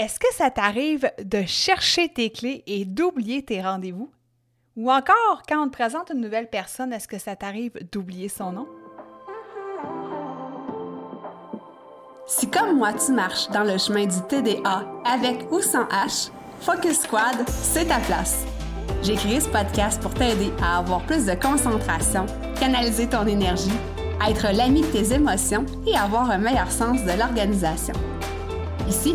Est-ce que ça t'arrive de chercher tes clés et d'oublier tes rendez-vous? Ou encore, quand on te présente une nouvelle personne, est-ce que ça t'arrive d'oublier son nom? Si comme moi tu marches dans le chemin du TDA avec ou sans H, Focus Squad, c'est ta place. J'ai créé ce podcast pour t'aider à avoir plus de concentration, canaliser ton énergie, être l'ami de tes émotions et avoir un meilleur sens de l'organisation. Ici,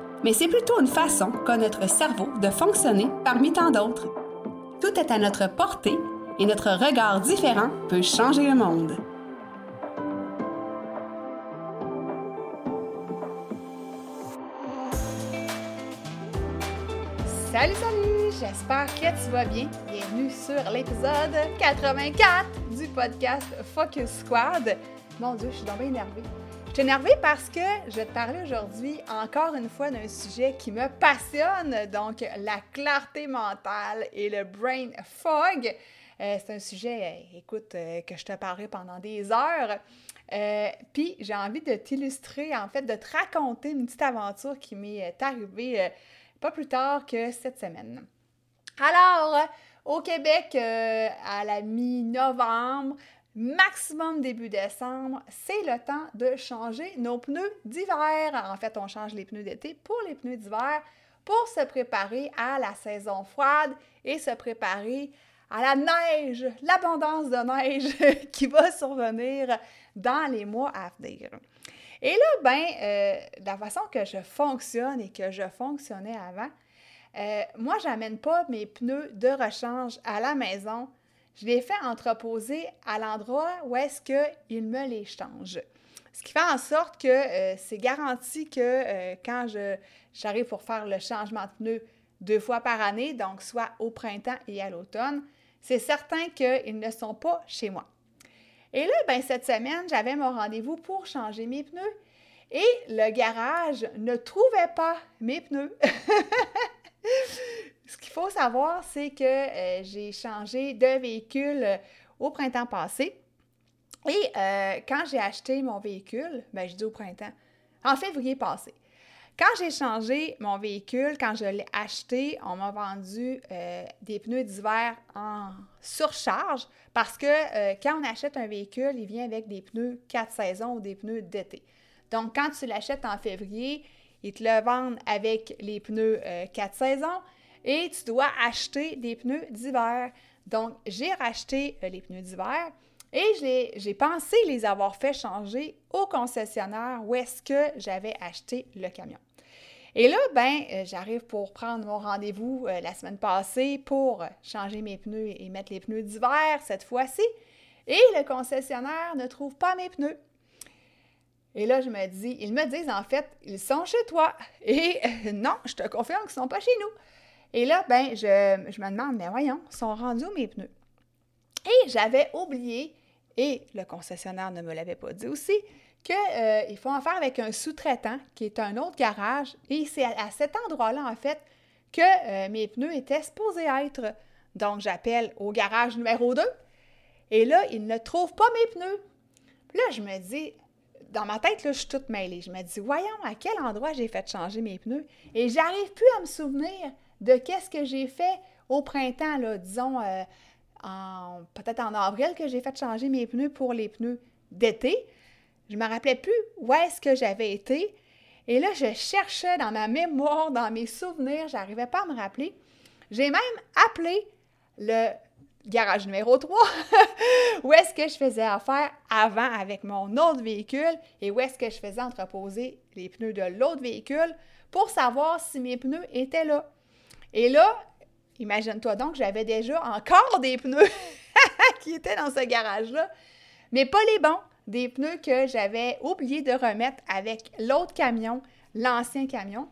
mais c'est plutôt une façon qu'a notre cerveau de fonctionner parmi tant d'autres. Tout est à notre portée et notre regard différent peut changer le monde. Salut, salut! J'espère que tu vas bien. Bienvenue sur l'épisode 84 du podcast Focus Squad. Mon Dieu, je suis donc énervée. Je suis énervée parce que je vais te parler aujourd'hui encore une fois d'un sujet qui me passionne, donc la clarté mentale et le brain fog. Euh, c'est un sujet, euh, écoute, euh, que je te parlerai pendant des heures. Puis j'ai envie de t'illustrer, en fait, de te raconter une petite aventure qui m'est arrivée pas plus tard que cette semaine. Alors, au Québec, à la mi-novembre, maximum début décembre, c'est le temps de changer nos pneus d'hiver. En fait, on change les pneus d'été pour les pneus d'hiver pour se préparer à la saison froide et se préparer à la neige, l'abondance de neige qui va survenir dans les mois à venir. Et là, ben, euh, la façon que je fonctionne et que je fonctionnais avant, euh, moi, j'amène pas mes pneus de rechange à la maison je les fais entreposer à l'endroit où est-ce qu'ils me les changent. Ce qui fait en sorte que euh, c'est garanti que euh, quand j'arrive pour faire le changement de pneus deux fois par année, donc soit au printemps et à l'automne, c'est certain qu'ils ne sont pas chez moi. Et là, ben, cette semaine, j'avais mon rendez-vous pour changer mes pneus et le garage ne trouvait pas mes pneus. Qu'il faut savoir, c'est que euh, j'ai changé de véhicule euh, au printemps passé. Et euh, quand j'ai acheté mon véhicule, ben je dis au printemps, en février passé. Quand j'ai changé mon véhicule, quand je l'ai acheté, on m'a vendu des pneus d'hiver en surcharge parce que quand on achète un véhicule, il vient avec des pneus quatre saisons ou des pneus d'été. Donc, quand tu l'achètes en février, ils te le vendent avec les pneus quatre saisons et tu dois acheter des pneus d'hiver. Donc, j'ai racheté euh, les pneus d'hiver et j'ai pensé les avoir fait changer au concessionnaire où est-ce que j'avais acheté le camion. Et là, ben, euh, j'arrive pour prendre mon rendez-vous euh, la semaine passée pour changer mes pneus et mettre les pneus d'hiver cette fois-ci. Et le concessionnaire ne trouve pas mes pneus. Et là, je me dis, ils me disent en fait, ils sont chez toi. Et non, je te confirme qu'ils ne sont pas chez nous. Et là, ben, je, me demande, mais voyons, sont rendus mes pneus? Et j'avais oublié, et le concessionnaire ne me l'avait pas dit aussi, qu'il euh, faut en faire avec un sous-traitant qui est un autre garage. Et c'est à, cet endroit-là, en fait, que euh, mes pneus étaient supposés être. Donc, j'appelle au garage numéro 2. Et là, ils ne trouvent pas mes pneus. Là, je me dis, dans ma tête, là, je suis toute mêlée. Je me dis, voyons, à quel endroit j'ai fait changer mes pneus? Et j'arrive plus à me souvenir de qu'est-ce que j'ai fait au printemps, disons, euh, peut-être en avril, que j'ai fait changer mes pneus pour les pneus d'été. Je ne me rappelais plus où est-ce que j'avais été. Et là, je cherchais dans ma mémoire, dans mes souvenirs, je n'arrivais pas à me rappeler. J'ai même appelé le garage numéro 3, où est-ce que je faisais affaire avant avec mon autre véhicule et où est-ce que je faisais entreposer les pneus de l'autre véhicule pour savoir si mes pneus étaient là. Et là, imagine-toi donc, j'avais déjà encore des pneus qui étaient dans ce garage-là, mais pas les bons, des pneus que j'avais oublié de remettre avec l'autre camion, l'ancien camion.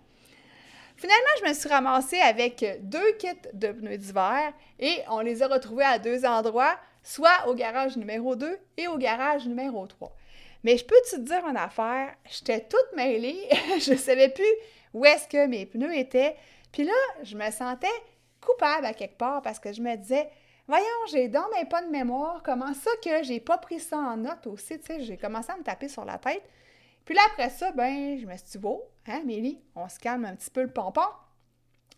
Finalement, je me suis ramassée avec deux kits de pneus d'hiver et on les a retrouvés à deux endroits, soit au garage numéro 2 et au garage numéro 3. Mais je peux te dire une affaire, j'étais toute mêlée, je savais plus où est-ce que mes pneus étaient. Puis là, je me sentais coupable à quelque part parce que je me disais, voyons, j'ai dans mes pas de mémoire, comment ça que j'ai pas pris ça en note aussi, tu sais, j'ai commencé à me taper sur la tête. Puis là, après ça, ben, je me suis dit, bon, hein, Mélie, on se calme un petit peu le pompon.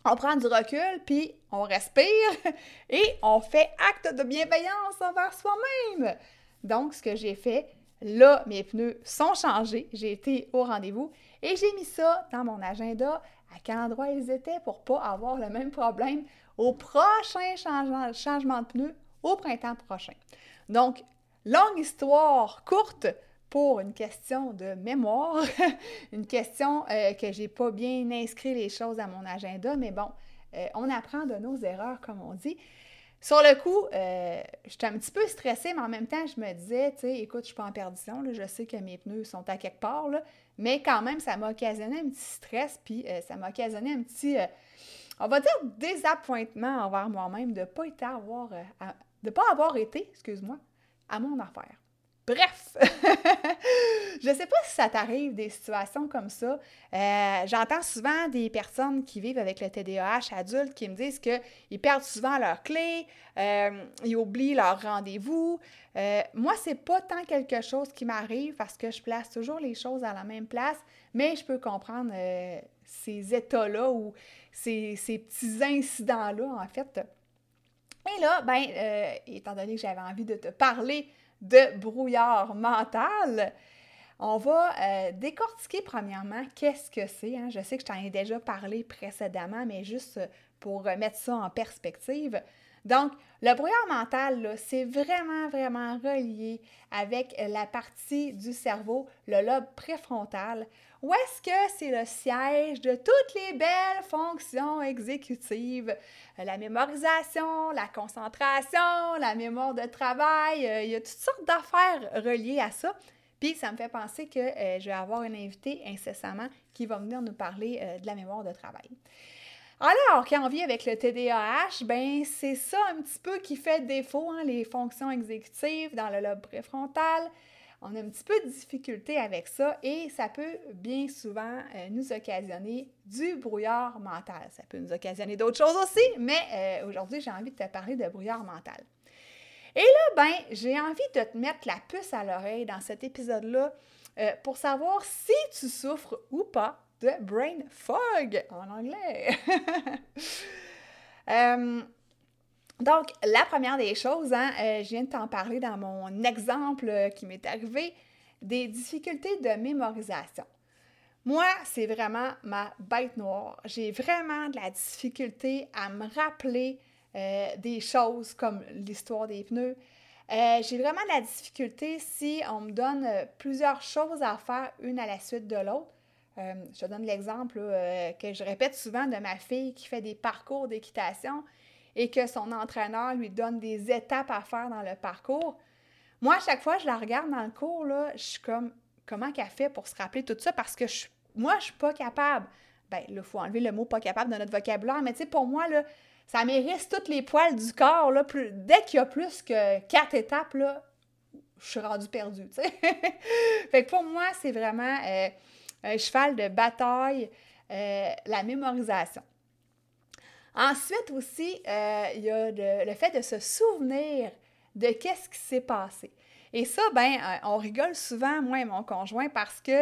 On prend du recul, puis on respire et on fait acte de bienveillance envers soi-même. Donc, ce que j'ai fait, là, mes pneus sont changés. J'ai été au rendez-vous et j'ai mis ça dans mon agenda à quel endroit ils étaient pour pas avoir le même problème au prochain changement, changement de pneus au printemps prochain? Donc, longue histoire courte, pour une question de mémoire, une question euh, que j'ai pas bien inscrit les choses à mon agenda, mais bon, euh, on apprend de nos erreurs, comme on dit. Sur le coup, euh, j'étais un petit peu stressée, mais en même temps, je me disais, tu sais, écoute, je suis pas en perdition, je sais que mes pneus sont à quelque part, mais quand même, ça m'a occasionné un petit stress, puis ça m'a occasionné un petit, on va dire, désappointement envers moi-même de ne pas, avoir, pas avoir été, excuse-moi, à mon affaire. Bref, je ne sais pas si ça t'arrive des situations comme ça. Euh, j'entends souvent des personnes qui vivent avec le TDAH adultes qui me disent qu'ils perdent souvent leurs clés, euh, ils oublient leur rendez-vous. Euh, moi, c'est pas tant quelque chose qui m'arrive parce que je place toujours les choses à la même place, mais je peux comprendre ces états-là ou ces, ces petits incidents-là, en fait. Et là, ben, étant donné que j'avais envie de te parler de brouillard mental. On va euh, décortiquer premièrement qu'est-ce que c'est. Hein. Je sais que je t'en ai déjà parlé précédemment, mais juste pour remettre ça en perspective. Donc, le brouillard mental, c'est vraiment, vraiment relié avec la partie du cerveau, le lobe préfrontal, où est-ce que c'est le siège de toutes les belles fonctions exécutives? Euh, la mémorisation, la concentration, la mémoire de travail, euh, il y a toutes sortes d'affaires reliées à ça. Puis ça me fait penser que euh, je vais avoir une invitée incessamment qui va venir nous parler de la mémoire de travail. Alors, quand on vit avec le TDAH, ben c'est ça un petit peu qui fait défaut, hein, les fonctions exécutives dans le lobe préfrontal. On a un petit peu de difficulté avec ça et ça peut bien souvent euh, nous occasionner du brouillard mental. Ça peut nous occasionner d'autres choses aussi, mais euh, aujourd'hui, j'ai envie de te parler de brouillard mental. Et là, ben, j'ai envie de te mettre la puce à l'oreille dans cet épisode-là euh, pour savoir si tu souffres ou pas de brain fog en anglais. Euh, donc, la première des choses, hein, euh, je viens de t'en parler dans mon exemple euh, qui m'est arrivé, des difficultés de mémorisation. Moi, c'est vraiment ma bête noire. J'ai vraiment de la difficulté à me rappeler des choses comme l'histoire des pneus. j'ai vraiment de la difficulté si on me donne plusieurs choses à faire une à la suite de l'autre. Euh, je te donne l'exemple euh, que je répète souvent de ma fille qui fait des parcours d'équitation et que son entraîneur lui donne des étapes à faire dans le parcours. Moi, à chaque fois je la regarde dans le cours, là, je suis comme, comment qu'elle fait pour se rappeler tout ça? Parce que je, moi, je suis pas capable. Ben, il faut enlever le mot pas capable de notre vocabulaire, mais tu sais, pour moi, là, ça mérite toutes les poils du corps. Dès qu'il y a plus que quatre étapes, je suis rendue perdue, fait que pour moi, c'est vraiment... Euh, un cheval de bataille, euh, la mémorisation. Ensuite aussi, euh, il y a le, fait de se souvenir de qu'est-ce qui s'est passé. Et ça, ben, euh, on rigole souvent, moi et mon conjoint, parce que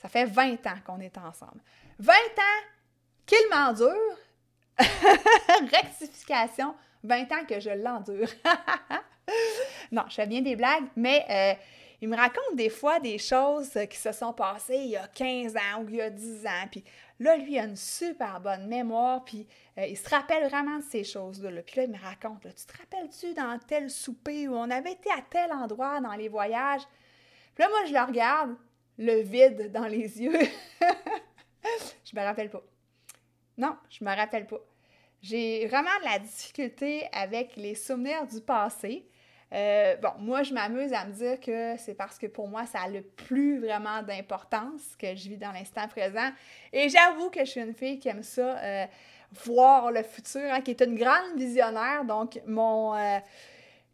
ça fait 20 ans qu'on est ensemble. 20 ans qu'il m'endure. Rectification, 20 ans que je l'endure. non, je fais bien des blagues, mais il me raconte des fois des choses qui se sont passées il y a 15 ans ou il y a 10 ans. Puis là, lui, il a une super bonne mémoire, puis euh, il se rappelle vraiment de ces choses-là. Puis là, il me raconte, tu te rappelles-tu dans tel souper où on avait été à tel endroit dans les voyages? Puis là, moi, je le regarde, le vide dans les yeux. je me rappelle pas. Non, je me rappelle pas. J'ai vraiment de la difficulté avec les souvenirs du passé. Euh, bon, moi, je m'amuse à me dire que c'est parce que pour moi, ça a le plus vraiment d'importance que je vis dans l'instant présent. Et j'avoue que je suis une fille qui aime ça, euh, voir le futur, hein, qui est une grande visionnaire. Donc, mon. Euh,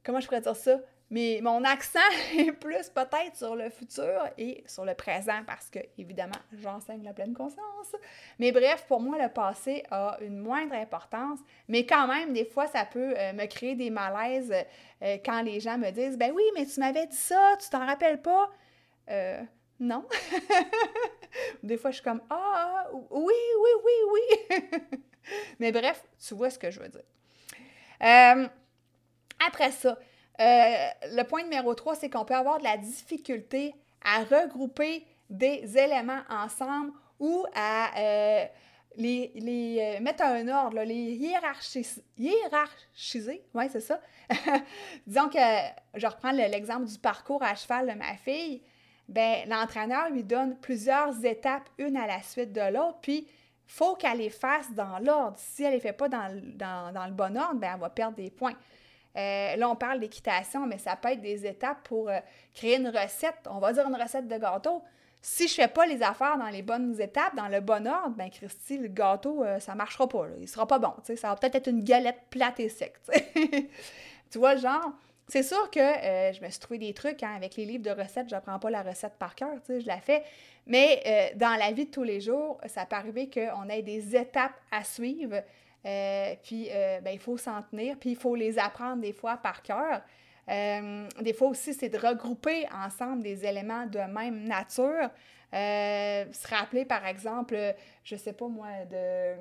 comment je pourrais dire ça? Mais mon accent est plus peut-être sur le futur et sur le présent parce que, évidemment, j'enseigne la pleine conscience. Mais bref, pour moi, le passé a une moindre importance, mais quand même, des fois, ça peut euh, me créer des malaises euh, quand les gens me disent Ben oui, mais tu m'avais dit ça, tu t'en rappelles pas? Euh, Non. des fois, je suis comme Ah, oui, oui, oui, oui. mais bref, tu vois ce que je veux dire. après ça, euh, le point numéro 3, c'est qu'on peut avoir de la difficulté à regrouper des éléments ensemble ou à euh, les, euh, mettre à un ordre, les hiérarchiser. Oui, c'est ça. Disons que je reprends l'exemple du parcours à cheval de ma fille. Ben, l'entraîneur lui donne plusieurs étapes, une à la suite de l'autre, puis faut qu'elle les fasse dans l'ordre. Si elle ne les fait pas dans, dans, le bon ordre, ben, elle va perdre des points. Euh, là, on parle d'équitation, mais ça peut être des étapes pour euh, créer une recette. On va dire une recette de gâteau. Si je fais pas les affaires dans les bonnes étapes, dans le bon ordre, ben Christy, le gâteau, euh, ça marchera pas. Il ne sera pas bon. Ça va peut-être être une galette plate et sec. tu vois, genre, c'est sûr que je me suis trouvé des trucs hein, avec les livres de recettes. Je n'apprends pas la recette par cœur, je la fais. Mais dans la vie de tous les jours, ça peut arriver qu'on ait des étapes à suivre euh, puis, euh, ben, il faut s'en tenir, puis il faut les apprendre des fois par cœur. Euh, des fois aussi, c'est de regrouper ensemble des éléments de même nature. se rappeler, par exemple, je sais pas moi, de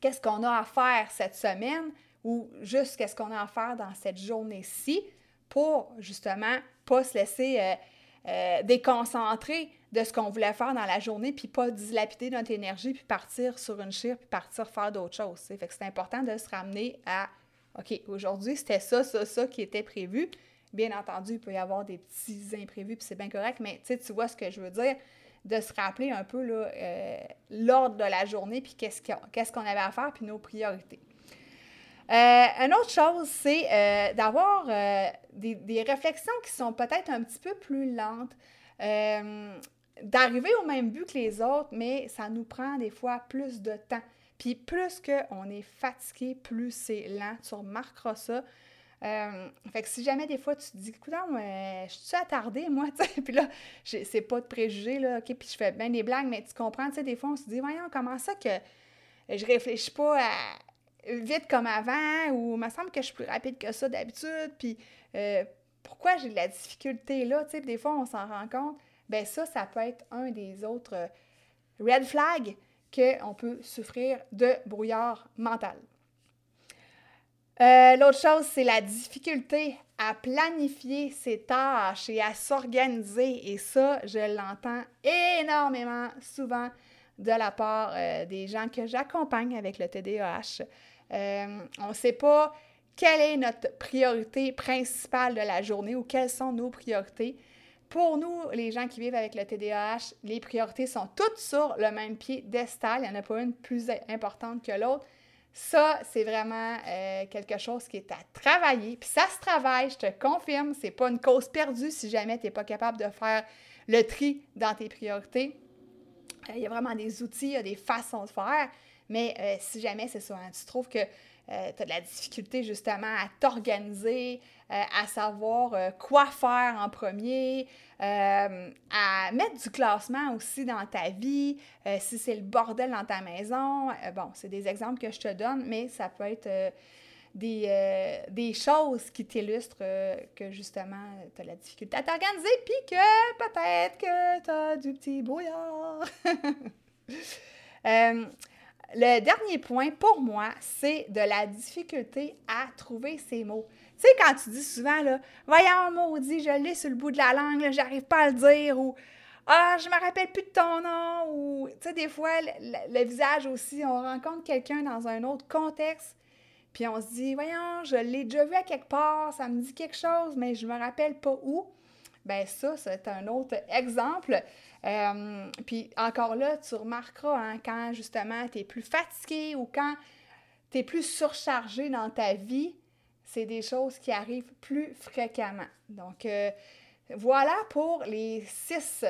qu'est-ce qu'on a à faire cette semaine ou juste qu'est-ce qu'on a à faire dans cette journée-ci pour justement pas se laisser déconcentrer de ce qu'on voulait faire dans la journée, puis pas dilapider notre énergie, puis partir sur une chire, puis partir faire d'autres choses. C'est important de se ramener à OK, aujourd'hui, c'était ça, ça, ça qui était prévu. Bien entendu, il peut y avoir des petits imprévus, puis c'est bien correct, mais tu vois ce que je veux dire, de se rappeler un peu euh, l'ordre de la journée, puis qu'est-ce qu'on avait à faire, puis nos priorités. Euh, une autre chose, c'est euh, d'avoir des, des, réflexions qui sont peut-être un petit peu plus lentes d'arriver au même but que les autres, mais ça nous prend des fois plus de temps. Puis plus qu'on est fatigué, plus c'est lent. Tu remarqueras ça. Euh, fait que si jamais des fois tu te dis, écoute, euh, je suis attardée, moi, tu sais, puis là, c'est pas de préjugés, là, OK, puis je fais bien des blagues, mais tu comprends, tu sais, des fois, on se dit, voyons, comment ça que je réfléchis pas vite comme avant, ou me semble que je suis plus rapide que ça d'habitude, puis euh, pourquoi j'ai de la difficulté là, tu sais, des fois, on s'en rend compte ben ça, ça peut être un des autres euh, red flags qu'on peut souffrir de brouillard mental. Euh, l'autre chose, c'est la difficulté à planifier ses tâches et à s'organiser. Et ça, je l'entends énormément souvent de la part des gens que j'accompagne avec le TDAH. On ne sait pas quelle est notre priorité principale de la journée ou quelles sont nos priorités. Pour nous, les gens qui vivent avec le TDAH, les priorités sont toutes sur le même pied d'estal. Il n'y en a pas une plus importante que l'autre. Ça, c'est vraiment euh, quelque chose qui est à travailler. Puis ça se travaille, je te confirme. C'est pas une cause perdue si jamais tu n'es pas capable de faire le tri dans tes priorités. Euh, il y a vraiment des outils, il y a des façons de faire. Mais euh, si jamais c'est ça, hein, tu trouves que euh, tu as de la difficulté justement à t'organiser, euh, à savoir quoi faire en premier, à mettre du classement aussi dans ta vie, si c'est le bordel dans ta maison. bon, c'est des exemples que je te donne, mais ça peut être des, des, choses qui t'illustrent que justement, tu as de la difficulté à t'organiser, puis que peut-être que tu as du petit brouillard. Le dernier point pour moi, c'est de la difficulté à trouver ces mots. Tu sais, quand tu dis souvent, là, voyons, maudit, je l'ai sur le bout de la langue, j'arrive pas à le dire, ou ah, je me rappelle plus de ton nom, ou tu sais, des fois, le, visage aussi, on rencontre quelqu'un dans un autre contexte, puis on se dit, voyons, je l'ai déjà vu à quelque part, ça me dit quelque chose, mais je me rappelle pas où. Ben ça, c'est un autre exemple. Euh, puis encore là, tu remarqueras hein, quand justement tu es plus fatigué ou quand tu es plus surchargé dans ta vie, c'est des choses qui arrivent plus fréquemment. Donc, euh, voilà pour les six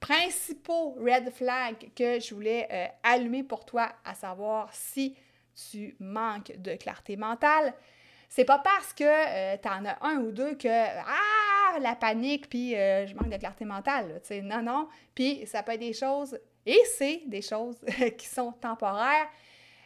principaux red flags que je voulais euh, allumer pour toi, à savoir si tu manques de clarté mentale. C'est pas parce que euh, tu en as un ou deux que ah la panique puis je manque de clarté mentale. non non. Puis ça peut être des choses et c'est des choses qui sont temporaires,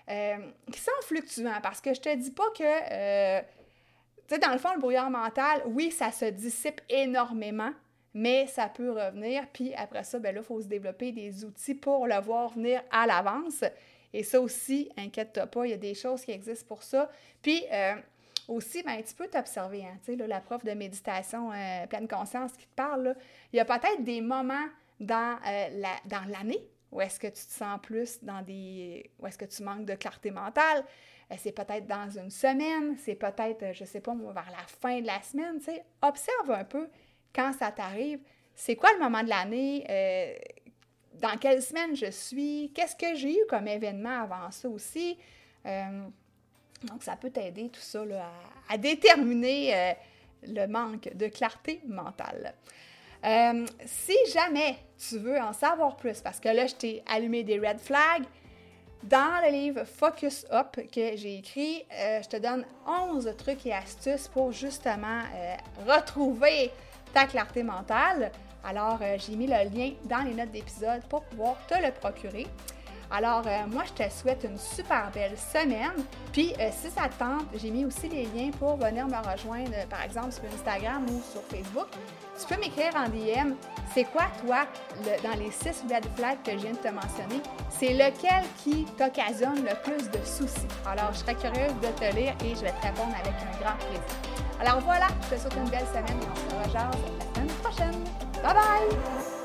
qui sont fluctuantes parce que je te dis pas que tu sais, dans le fond, le brouillard mental, oui, ça se dissipe énormément, mais ça peut revenir. Puis après ça, ben là, il faut se développer des outils pour le voir venir à l'avance. Et ça aussi, inquiète-toi pas, il y a des choses qui existent pour ça. Puis euh, aussi, ben, tu peux t'observer. Hein, tu sais, la prof de méditation euh, pleine conscience qui te parle, il y a peut-être des moments dans euh, dans l'année où est-ce que tu te sens plus dans des... où est-ce que tu manques de clarté mentale. Euh, c'est peut-être dans une semaine, c'est peut-être, je sais pas, vers la fin de la semaine, tu sais. Observe un peu quand ça t'arrive. C'est quoi le moment de l'année? Dans quelle semaine je suis? Qu'est-ce que j'ai eu comme événement avant ça aussi? Donc, ça peut t'aider tout ça à, déterminer le manque de clarté mentale. si jamais tu veux en savoir plus, parce que là, je t'ai allumé des red flags, dans le livre Focus Up que j'ai écrit, euh, je te donne 11 trucs et astuces pour justement euh, retrouver ta clarté mentale. Alors, euh, j'ai mis le lien dans les notes d'épisode pour pouvoir te le procurer. Alors, euh, moi, je te souhaite une super belle semaine. Puis, euh, si ça te tente, j'ai mis aussi les liens pour venir me rejoindre, par exemple, sur Instagram ou sur Facebook. Tu peux m'écrire en DM, c'est quoi, toi, dans les six red flags que je viens de te mentionner, c'est lequel qui t'occasionne le plus de soucis? Alors, je serais curieuse de te lire et je vais te répondre avec un grand plaisir. Alors voilà, je te souhaite une belle semaine et on se rejoint la semaine prochaine. Bye bye!